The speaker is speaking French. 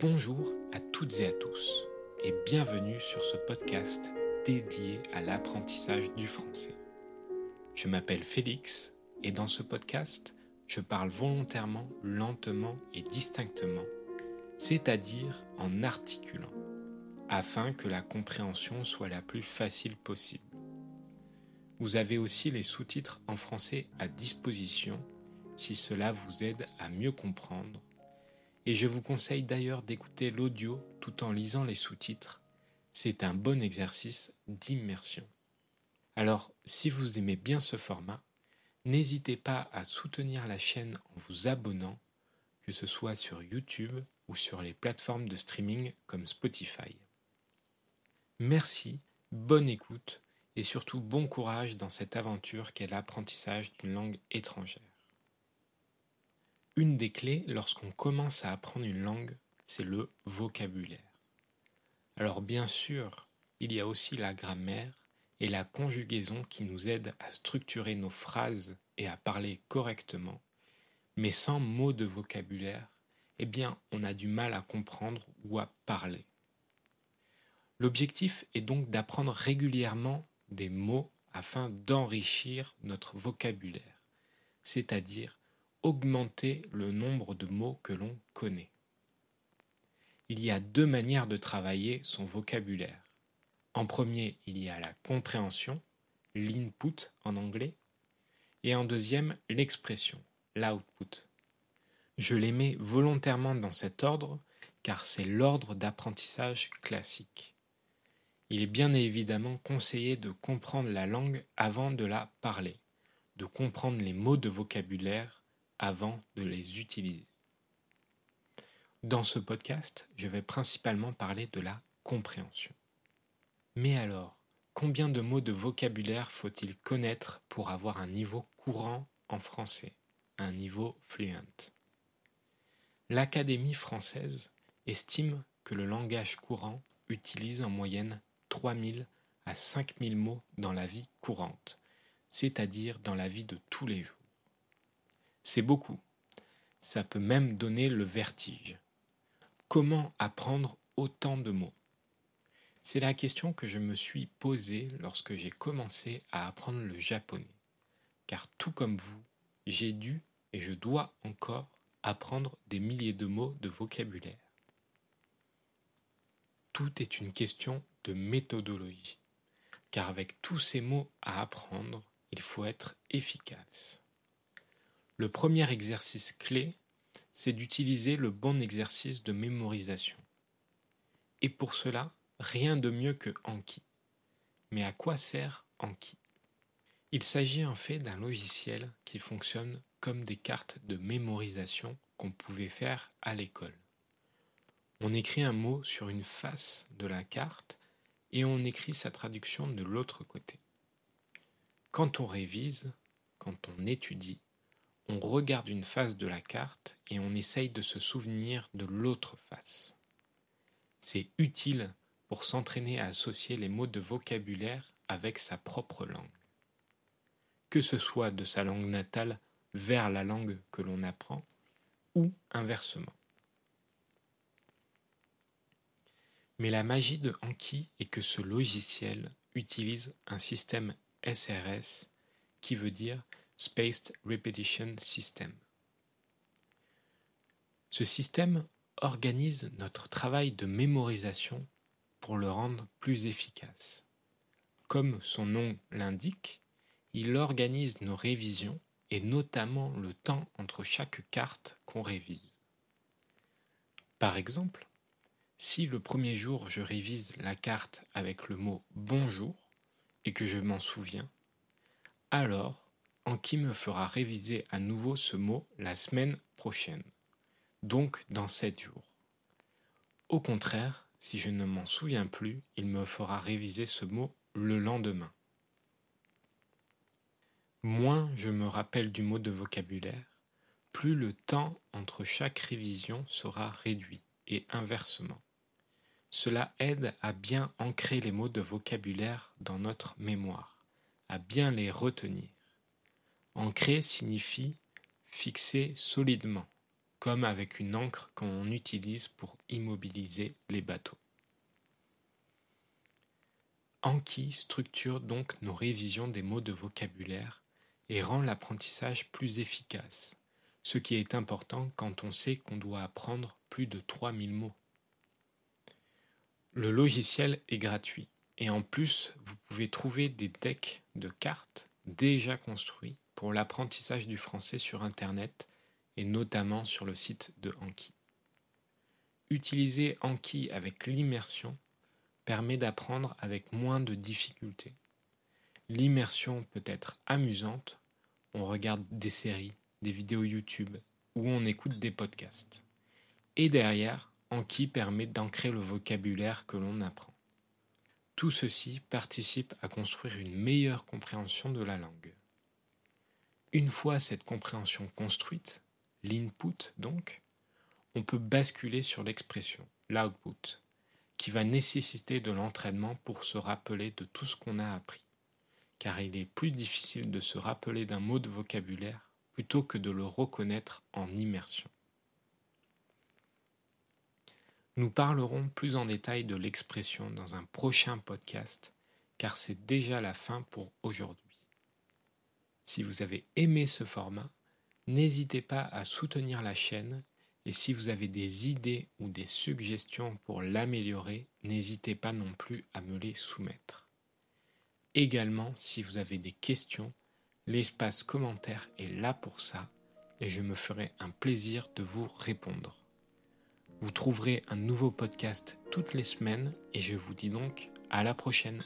Bonjour à toutes et à tous et bienvenue sur ce podcast dédié à l'apprentissage du français. Je m'appelle Félix et dans ce podcast, je parle volontairement lentement et distinctement, c'est-à-dire en articulant, afin que la compréhension soit la plus facile possible. Vous avez aussi les sous-titres en français à disposition si cela vous aide à mieux comprendre. Et je vous conseille d'ailleurs d'écouter l'audio tout en lisant les sous-titres. C'est un bon exercice d'immersion. Alors, si vous aimez bien ce format, n'hésitez pas à soutenir la chaîne en vous abonnant, que ce soit sur YouTube ou sur les plateformes de streaming comme Spotify. Merci, bonne écoute et surtout bon courage dans cette aventure qu'est l'apprentissage d'une langue étrangère. Une des clés lorsqu'on commence à apprendre une langue, c'est le vocabulaire. Alors bien sûr, il y a aussi la grammaire et la conjugaison qui nous aident à structurer nos phrases et à parler correctement, mais sans mots de vocabulaire, eh bien on a du mal à comprendre ou à parler. L'objectif est donc d'apprendre régulièrement des mots afin d'enrichir notre vocabulaire, c'est-à-dire augmenter le nombre de mots que l'on connaît. Il y a deux manières de travailler son vocabulaire. En premier, il y a la compréhension, l'input en anglais, et en deuxième, l'expression, l'output. Je les mets volontairement dans cet ordre car c'est l'ordre d'apprentissage classique il est bien évidemment conseillé de comprendre la langue avant de la parler, de comprendre les mots de vocabulaire avant de les utiliser. Dans ce podcast, je vais principalement parler de la compréhension. Mais alors, combien de mots de vocabulaire faut-il connaître pour avoir un niveau courant en français, un niveau fluent? L'Académie française estime que le langage courant utilise en moyenne 3000 à 5000 mots dans la vie courante, c'est-à-dire dans la vie de tous les jours. C'est beaucoup. Ça peut même donner le vertige. Comment apprendre autant de mots? C'est la question que je me suis posée lorsque j'ai commencé à apprendre le japonais. Car tout comme vous, j'ai dû et je dois encore apprendre des milliers de mots de vocabulaire. Tout est une question de méthodologie, car avec tous ces mots à apprendre, il faut être efficace. Le premier exercice clé, c'est d'utiliser le bon exercice de mémorisation. Et pour cela, rien de mieux que Anki. Mais à quoi sert Anki? Il s'agit en fait d'un logiciel qui fonctionne comme des cartes de mémorisation qu'on pouvait faire à l'école. On écrit un mot sur une face de la carte et on écrit sa traduction de l'autre côté. Quand on révise, quand on étudie, on regarde une face de la carte et on essaye de se souvenir de l'autre face. C'est utile pour s'entraîner à associer les mots de vocabulaire avec sa propre langue. Que ce soit de sa langue natale vers la langue que l'on apprend, ou inversement. Mais la magie de Anki est que ce logiciel utilise un système SRS qui veut dire Spaced Repetition System. Ce système organise notre travail de mémorisation pour le rendre plus efficace. Comme son nom l'indique, il organise nos révisions et notamment le temps entre chaque carte qu'on révise. Par exemple, si le premier jour je révise la carte avec le mot bonjour et que je m'en souviens, alors Anki me fera réviser à nouveau ce mot la semaine prochaine, donc dans sept jours. Au contraire, si je ne m'en souviens plus, il me fera réviser ce mot le lendemain. Moins je me rappelle du mot de vocabulaire, plus le temps entre chaque révision sera réduit, et inversement. Cela aide à bien ancrer les mots de vocabulaire dans notre mémoire, à bien les retenir. Ancrer signifie fixer solidement, comme avec une encre qu'on utilise pour immobiliser les bateaux. Anki structure donc nos révisions des mots de vocabulaire et rend l'apprentissage plus efficace, ce qui est important quand on sait qu'on doit apprendre plus de 3000 mots. Le logiciel est gratuit et en plus vous pouvez trouver des decks de cartes déjà construits pour l'apprentissage du français sur Internet et notamment sur le site de Anki. Utiliser Anki avec l'immersion permet d'apprendre avec moins de difficultés. L'immersion peut être amusante, on regarde des séries, des vidéos YouTube ou on écoute des podcasts. Et derrière, Anki permet d'ancrer le vocabulaire que l'on apprend. Tout ceci participe à construire une meilleure compréhension de la langue. Une fois cette compréhension construite, l'input donc, on peut basculer sur l'expression, l'output, qui va nécessiter de l'entraînement pour se rappeler de tout ce qu'on a appris, car il est plus difficile de se rappeler d'un mot de vocabulaire plutôt que de le reconnaître en immersion. Nous parlerons plus en détail de l'expression dans un prochain podcast, car c'est déjà la fin pour aujourd'hui. Si vous avez aimé ce format, n'hésitez pas à soutenir la chaîne et si vous avez des idées ou des suggestions pour l'améliorer, n'hésitez pas non plus à me les soumettre. Également, si vous avez des questions, l'espace commentaire est là pour ça et je me ferai un plaisir de vous répondre. Vous trouverez un nouveau podcast toutes les semaines et je vous dis donc à la prochaine.